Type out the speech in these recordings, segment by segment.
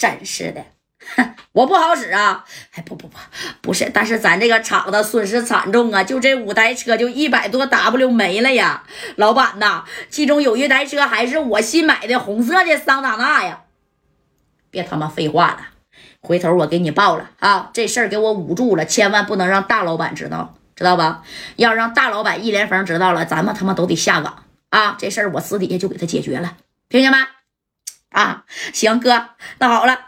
真是的，我不好使啊！哎，不不不，不是，但是咱这个厂子损失惨重啊，就这五台车就一百多 W 没了呀，老板呐，其中有一台车还是我新买的红色的桑塔纳呀。别他妈废话了，回头我给你报了啊！这事儿给我捂住了，千万不能让大老板知道，知道吧？要让大老板一连峰知道了，咱们他妈都得下岗啊！这事儿我私底下就给他解决了，听见没？啊，行哥，那好了，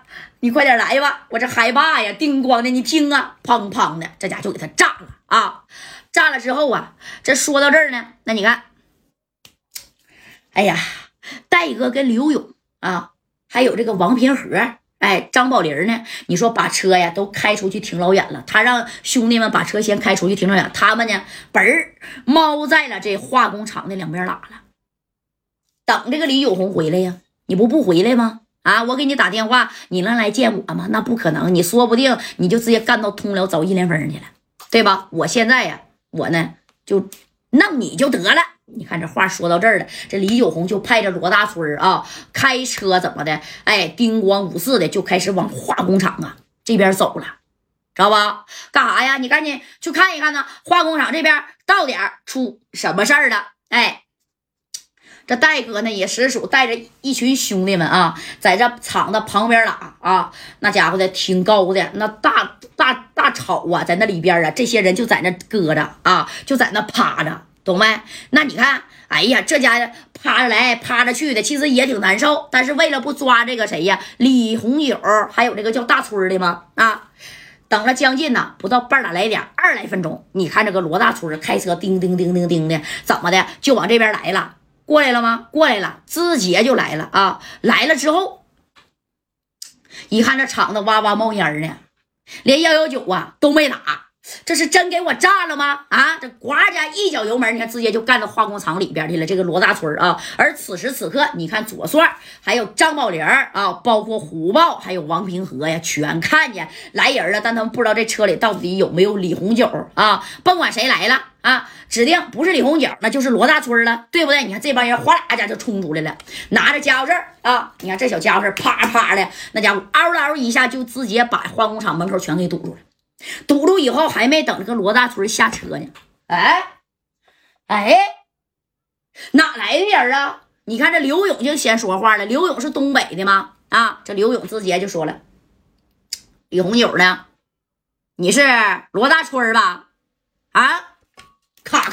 你快点来吧，我这害怕呀！叮咣的，你听啊，砰砰的，这家就给他炸了啊！炸了之后啊，这说到这儿呢，那你看，哎呀，戴哥跟刘勇啊。还有这个王平和，哎，张宝林呢？你说把车呀都开出去挺老远了，他让兄弟们把车先开出去挺老远，他们呢，嘣儿猫在了这化工厂的两边拉了，等这个李永红回来呀？你不不回来吗？啊，我给你打电话，你能来见我吗？那不可能，你说不定你就直接干到通辽找一连峰去了，对吧？我现在呀，我呢就弄你就得了。你看这话说到这儿了，这李九红就派着罗大春啊，开车怎么的？哎，叮咣五四的就开始往化工厂啊这边走了，知道吧？干啥呀？你赶紧去看一看呢。化工厂这边到点出什么事儿了？哎，这戴哥呢也实属带着一群兄弟们啊，在这厂子旁边拉啊，那家伙的挺高的，那大大大草啊，在那里边啊，这些人就在那搁着啊，就在那趴着。懂没？那你看，哎呀，这家趴着来趴着去的，其实也挺难受。但是为了不抓这个谁呀，李红友，还有这个叫大春的吗？啊，等了将近呢，不到半打来点，二来分钟。你看这个罗大春开车，叮叮叮叮叮的，怎么的就往这边来了？过来了吗？过来了，直接就来了啊！来了之后，一看这厂子哇哇冒烟呢，连幺幺九啊都没打。这是真给我炸了吗？啊，这呱家一脚油门，你看直接就干到化工厂里边去了。这个罗大春啊，而此时此刻，你看左帅还有张宝林啊，包括虎豹还有王平和呀，全看见来人了，但他们不知道这车里到底有没有李红九啊。甭管谁来了啊，指定不是李红九，那就是罗大春了，对不对？你看这帮人哗啦家就冲出来了，拿着家伙事儿啊，你看这小家伙事啪啪的，那家伙嗷嗷一下就直接把化工厂门口全给堵住了。堵住以后，还没等这个罗大春下车呢。哎，哎，哪来的人啊？你看这刘勇就先说话了。刘勇是东北的吗？啊，这刘勇直接就说了：“李红九呢？你是罗大春吧？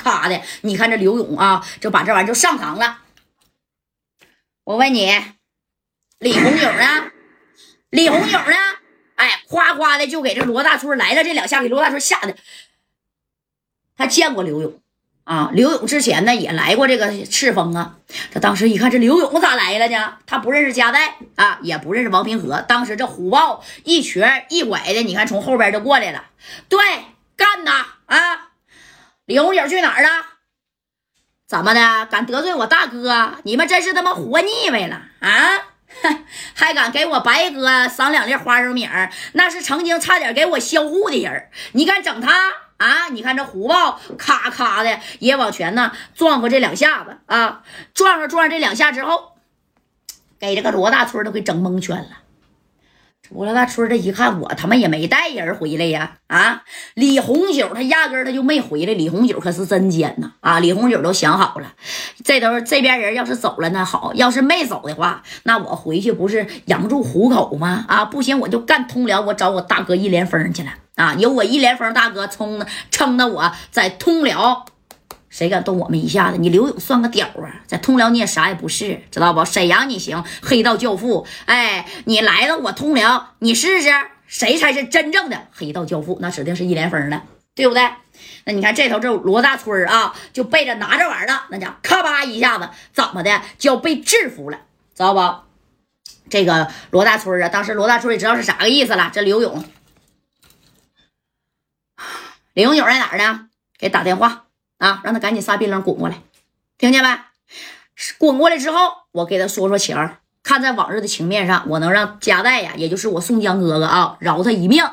啊，咔咔的。你看这刘勇啊，就把这玩意儿就上膛了。我问你，李红九呢？李红九呢？”哎，夸夸的就给这罗大春来了这两下，给罗大春吓的。他见过刘勇啊，刘勇之前呢也来过这个赤峰啊。他当时一看这刘勇咋来了呢？他不认识加代啊，也不认识王平和。当时这虎豹一瘸一拐的，你看从后边就过来了。对，干呐！李红姐去哪儿了？怎么的？敢得罪我大哥？你们真是他妈活腻歪了啊！还敢给我白哥赏两粒花生米儿？那是曾经差点给我销户的人你敢整他啊？你看这虎豹咔咔的也往前呢撞过这两下子啊，撞上撞上这两下之后，给这个罗大春都给整蒙圈了。罗大春这一看，我他妈也没带人回来呀！啊，李红九他压根他就没回来。李红九可是真奸呐！啊，李红九都想好了，这都是这边人要是走了那好，要是没走的话，那我回去不是养住虎口吗？啊，不行我就干通辽，我找我大哥一连峰去了啊！有我一连峰大哥冲撑的我在通辽。谁敢动我们一下子？你刘勇算个屌啊！在通辽你也啥也不是，知道不？沈阳你行，黑道教父。哎，你来到我通辽，你试试谁才是真正的黑道教父？那指定是一连峰了，对不对？那你看这头这罗大春啊，就背着拿着玩意儿了，那家咔吧一下子怎么的就要被制服了，知道不？这个罗大春啊，当时罗大春也知道是啥个意思了。这刘勇，李永在哪儿呢？给打电话。啊，让他赶紧撒槟榔滚过来，听见没？滚过来之后，我给他说说情，看在往日的情面上，我能让夹带呀，也就是我宋江哥哥啊，饶他一命。